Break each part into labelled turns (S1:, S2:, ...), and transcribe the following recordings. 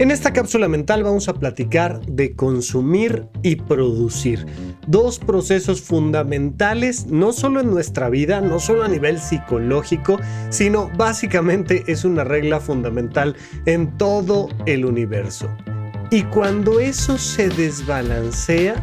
S1: En esta cápsula mental vamos a platicar de consumir y producir. Dos procesos fundamentales, no solo en nuestra vida, no solo a nivel psicológico, sino básicamente es una regla fundamental en todo el universo. Y cuando eso se desbalancea,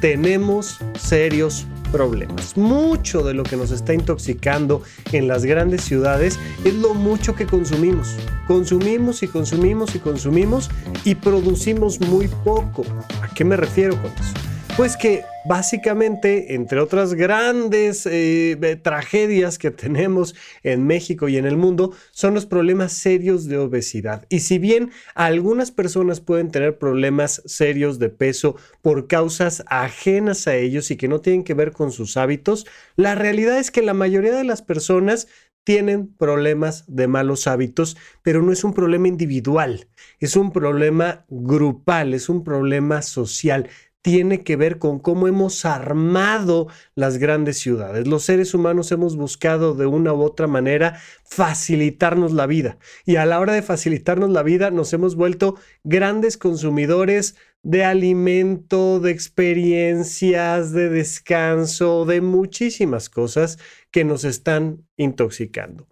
S1: tenemos serios problemas. Mucho de lo que nos está intoxicando en las grandes ciudades es lo mucho que consumimos. Consumimos y consumimos y consumimos y producimos muy poco. ¿A qué me refiero con eso? Pues que básicamente, entre otras grandes eh, tragedias que tenemos en México y en el mundo, son los problemas serios de obesidad. Y si bien algunas personas pueden tener problemas serios de peso por causas ajenas a ellos y que no tienen que ver con sus hábitos, la realidad es que la mayoría de las personas tienen problemas de malos hábitos, pero no es un problema individual, es un problema grupal, es un problema social tiene que ver con cómo hemos armado las grandes ciudades. Los seres humanos hemos buscado de una u otra manera facilitarnos la vida y a la hora de facilitarnos la vida nos hemos vuelto grandes consumidores de alimento, de experiencias, de descanso, de muchísimas cosas que nos están intoxicando.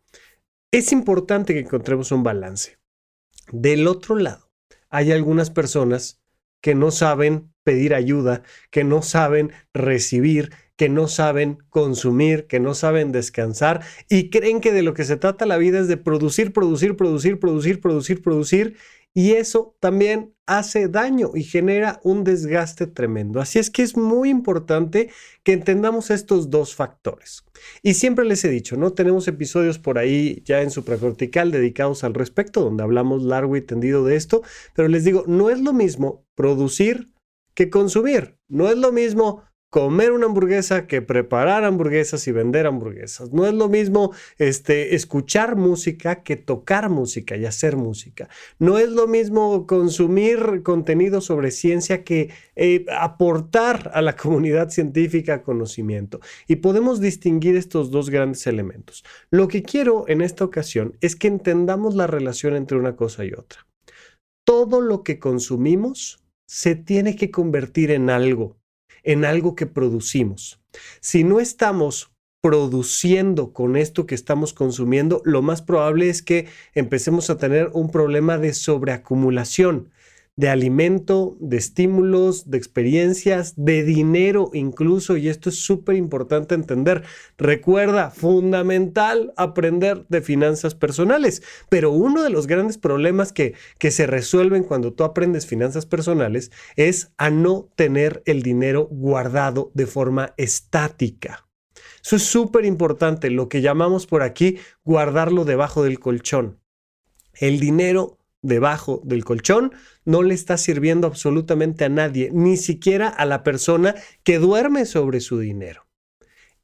S1: Es importante que encontremos un balance. Del otro lado, hay algunas personas que no saben pedir ayuda, que no saben recibir, que no saben consumir, que no saben descansar y creen que de lo que se trata la vida es de producir, producir, producir, producir, producir, producir. Y eso también hace daño y genera un desgaste tremendo. Así es que es muy importante que entendamos estos dos factores. Y siempre les he dicho, ¿no? Tenemos episodios por ahí ya en supracortical dedicados al respecto, donde hablamos largo y tendido de esto, pero les digo, no es lo mismo producir que consumir. No es lo mismo comer una hamburguesa que preparar hamburguesas y vender hamburguesas. No es lo mismo este, escuchar música que tocar música y hacer música. No es lo mismo consumir contenido sobre ciencia que eh, aportar a la comunidad científica conocimiento. Y podemos distinguir estos dos grandes elementos. Lo que quiero en esta ocasión es que entendamos la relación entre una cosa y otra. Todo lo que consumimos se tiene que convertir en algo, en algo que producimos. Si no estamos produciendo con esto que estamos consumiendo, lo más probable es que empecemos a tener un problema de sobreacumulación de alimento, de estímulos, de experiencias, de dinero incluso, y esto es súper importante entender. Recuerda, fundamental aprender de finanzas personales, pero uno de los grandes problemas que, que se resuelven cuando tú aprendes finanzas personales es a no tener el dinero guardado de forma estática. Eso es súper importante, lo que llamamos por aquí guardarlo debajo del colchón. El dinero debajo del colchón no le está sirviendo absolutamente a nadie, ni siquiera a la persona que duerme sobre su dinero.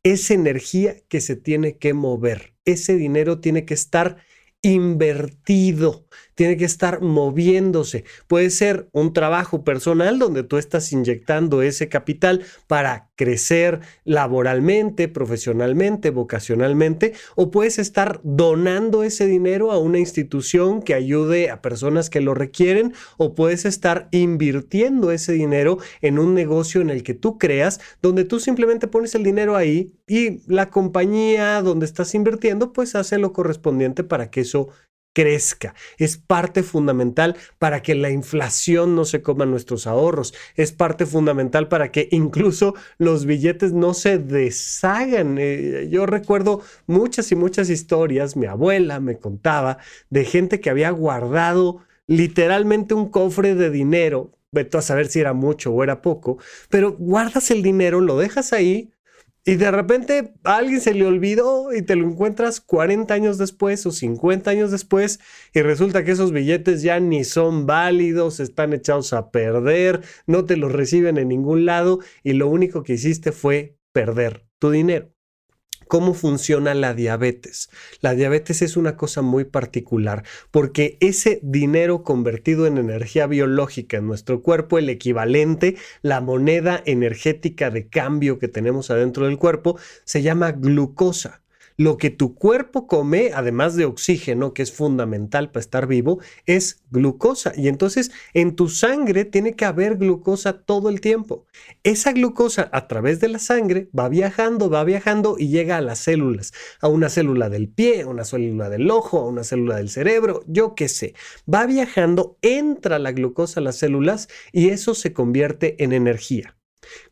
S1: Es energía que se tiene que mover. Ese dinero tiene que estar invertido, tiene que estar moviéndose. Puede ser un trabajo personal donde tú estás inyectando ese capital para crecer laboralmente, profesionalmente, vocacionalmente, o puedes estar donando ese dinero a una institución que ayude a personas que lo requieren, o puedes estar invirtiendo ese dinero en un negocio en el que tú creas, donde tú simplemente pones el dinero ahí y la compañía donde estás invirtiendo pues hace lo correspondiente para que eso crezca. Es parte fundamental para que la inflación no se coma nuestros ahorros. Es parte fundamental para que incluso los billetes no se deshagan. Eh, yo recuerdo muchas y muchas historias, mi abuela me contaba, de gente que había guardado literalmente un cofre de dinero. Veto a saber si era mucho o era poco, pero guardas el dinero, lo dejas ahí Y de repente a alguien se le olvidó y te lo encuentras 40 años después o 50 años después y resulta que esos billetes ya ni son válidos, están echados a perder, no te los reciben en ningún lado y lo único que hiciste fue perder tu dinero cómo funciona la diabetes. La diabetes es una cosa muy particular porque ese dinero convertido en energía biológica en nuestro cuerpo, el equivalente, la moneda energética de cambio que tenemos adentro del cuerpo, se llama glucosa lo que tu cuerpo come, además de oxígeno, que es fundamental para estar vivo, es glucosa. Y entonces en tu sangre tiene que haber glucosa todo el tiempo. Esa glucosa a través de la sangre va viajando, va viajando y llega a las células, a una célula del pie, a una célula del ojo, a una célula del cerebro, yo qué sé. Va viajando, entra la glucosa a las células y eso se convierte en energía.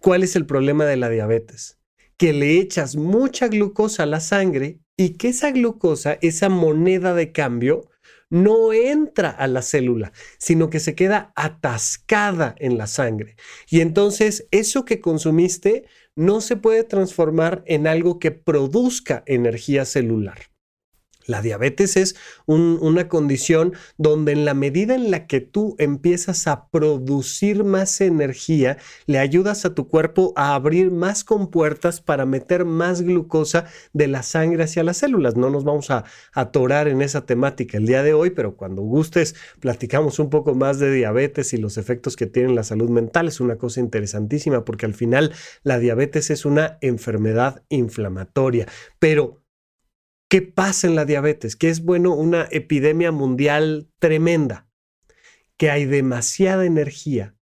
S1: ¿Cuál es el problema de la diabetes? Que le echas mucha glucosa a la sangre y que esa glucosa, esa moneda de cambio, no entra a la célula, sino que se queda atascada en la sangre. Y entonces eso que consumiste no se puede transformar en algo que produzca energía celular. La diabetes es una condición donde en la medida en la que tú empiezas a producir más energía, le ayudas a tu cuerpo a abrir más compuertas para meter más glucosa de la sangre hacia las células. No nos vamos a atorar en esa temática el día de hoy, pero cuando gustes platicamos un poco más de diabetes y los efectos que tiene en la salud mental. Es una cosa interesantísima porque al final la diabetes es una enfermedad inflamatoria, pero ¿Qué pasa en la diabetes? Que es, bueno, una epidemia mundial tremenda, que hay demasiada energía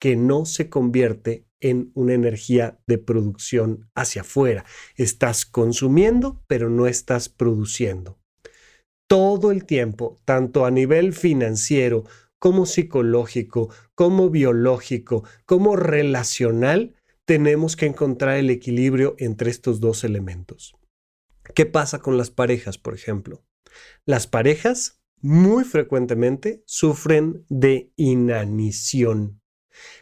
S1: que no se convierte en una energía de producción hacia afuera. Estás consumiendo, pero no estás produciendo. Todo el tiempo, tanto a nivel financiero como psicológico, como biológico, como relacional, tenemos que encontrar el equilibrio entre estos dos elementos. ¿Qué pasa con las parejas, por ejemplo? Las parejas muy frecuentemente sufren de inanición.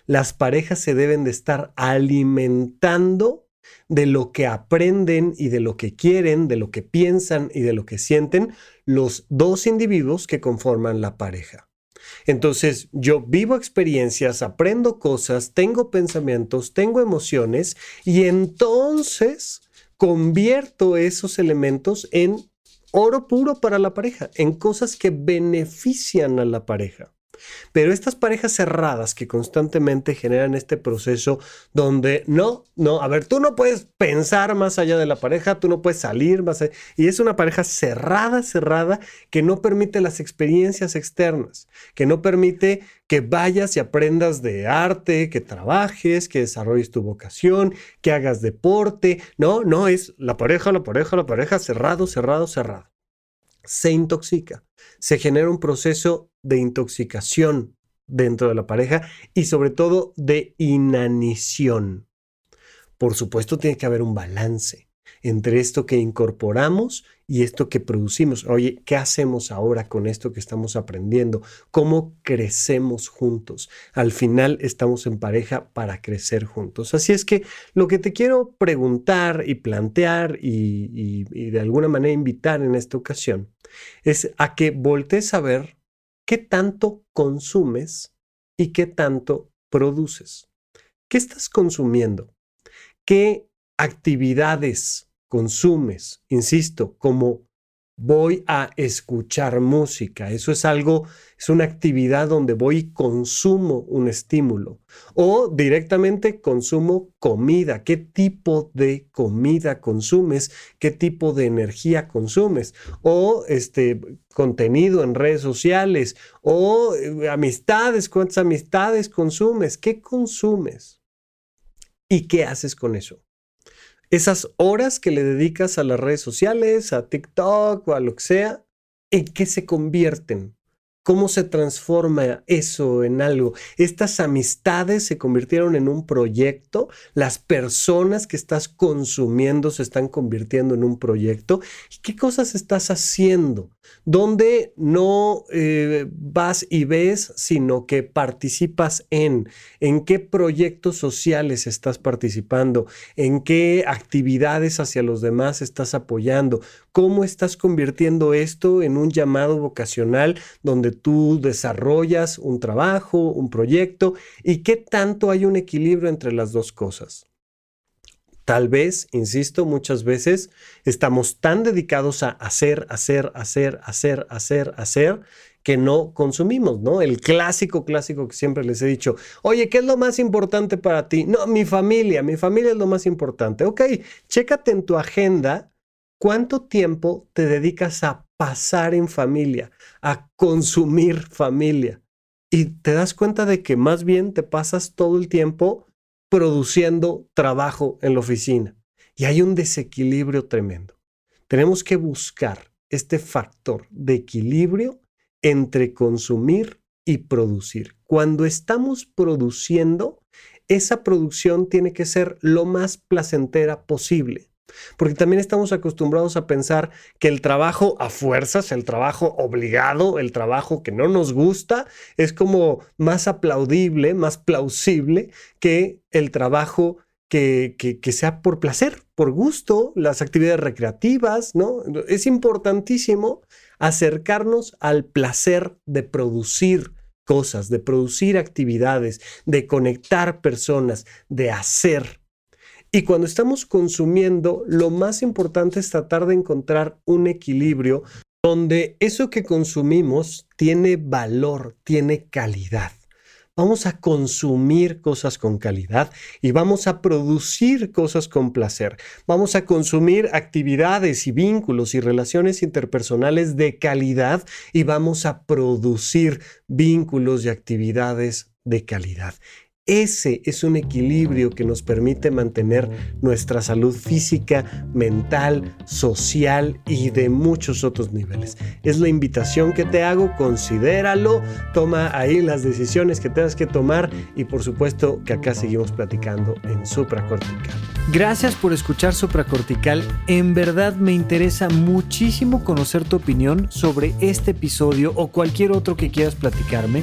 S1: Las parejas se deben de estar alimentando de lo que aprenden y de lo que quieren, de lo que piensan y de lo que sienten los dos individuos que conforman la pareja. Entonces, yo vivo experiencias, aprendo cosas, tengo pensamientos, tengo emociones y entonces convierto esos elementos en oro puro para la pareja, en cosas que benefician a la pareja. Pero estas parejas cerradas que constantemente generan este proceso donde no, no, a ver, tú no puedes pensar más allá de la pareja, tú no puedes salir más allá. Y es una pareja cerrada, cerrada, que no permite las experiencias externas, que no permite que vayas y aprendas de arte, que trabajes, que desarrolles tu vocación, que hagas deporte. No, no, es la pareja, la pareja, la pareja, cerrado, cerrado, cerrado se intoxica. Se genera un proceso de intoxicación dentro de la pareja y sobre todo de inanición. Por supuesto, tiene que haber un balance entre esto que incorporamos y esto que producimos. Oye, ¿qué hacemos ahora con esto que estamos aprendiendo? ¿Cómo crecemos juntos? Al final estamos en pareja para crecer juntos. Así es que lo que te quiero preguntar y plantear y, de alguna manera invitar en esta ocasión es a que voltees a ver qué tanto consumes y qué tanto produces. ¿Qué estás consumiendo? ¿Qué actividades consumes, insisto, como voy a escuchar música. Eso es algo, es una actividad donde voy y consumo un estímulo. O directamente consumo comida. ¿Qué tipo de comida consumes? ¿Qué tipo de energía consumes? O este contenido en redes sociales. O eh, amistades. ¿Cuántas amistades consumes? ¿Qué consumes? ¿Y qué haces con eso? Esas horas que le dedicas a las redes sociales, a TikTok o a lo que sea, ¿en qué se convierten? ¿Cómo se transforma eso en algo? Estas amistades se convirtieron en un proyecto, las personas que estás consumiendo se están convirtiendo en un proyecto. ¿Y qué cosas estás haciendo? Donde no eh, vas y ves, sino que participas en, en qué proyectos sociales estás participando, en qué actividades hacia los demás estás apoyando, cómo estás convirtiendo esto en un llamado vocacional donde tú desarrollas un trabajo, un proyecto y qué tanto hay un equilibrio entre las dos cosas. Tal vez, insisto, muchas veces estamos tan dedicados a hacer, hacer, hacer, hacer, hacer, hacer, que no consumimos, ¿no? El clásico, clásico que siempre les he dicho, oye, ¿qué es lo más importante para ti? No, mi familia, mi familia es lo más importante. Ok, chécate en tu agenda cuánto tiempo te dedicas a pasar en familia, a consumir familia. Y te das cuenta de que más bien te pasas todo el tiempo produciendo trabajo en la oficina. Y hay un desequilibrio tremendo. Tenemos que buscar este factor de equilibrio entre consumir y producir. Cuando estamos produciendo, esa producción tiene que ser lo más placentera posible. Porque también estamos acostumbrados a pensar que el trabajo a fuerzas, el trabajo obligado, el trabajo que no nos gusta, es como más aplaudible, más plausible que el trabajo que, que, sea por placer, por gusto, las actividades recreativas, ¿no? Es importantísimo acercarnos al placer de producir cosas, de producir actividades, de conectar personas, de hacer y cuando estamos consumiendo, lo más importante es tratar de encontrar un equilibrio donde eso que consumimos tiene valor, tiene calidad. Vamos a consumir cosas con calidad y vamos a producir cosas con placer. Vamos a consumir actividades y vínculos y relaciones interpersonales de calidad y vamos a producir vínculos y actividades de calidad. Ese es un equilibrio que nos permite mantener nuestra salud física, mental, social y de muchos otros niveles. Es la invitación que te hago, considéralo, toma ahí las decisiones que tengas que tomar y por supuesto que acá seguimos platicando en supracortical.
S2: Gracias por escuchar supracortical. En verdad me interesa muchísimo conocer tu opinión sobre este episodio o cualquier otro que quieras platicarme